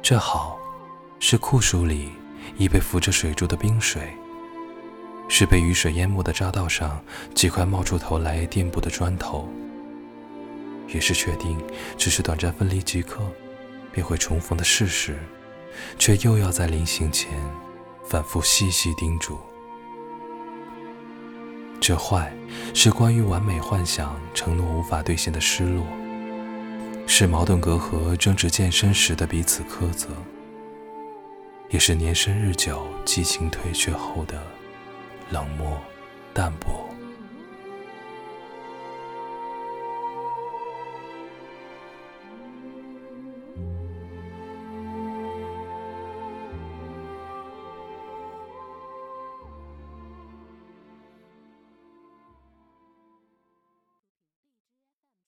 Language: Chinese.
这好，是酷暑里已被浮着水珠的冰水，是被雨水淹没的匝道上几块冒出头来垫步的砖头，也是确定只是短暂分离即可，便会重逢的事实，却又要在临行前反复细细叮嘱。这坏是关于完美幻想承诺无法兑现的失落，是矛盾隔阂争执渐深时的彼此苛责，也是年深日久激情退却后的冷漠淡薄。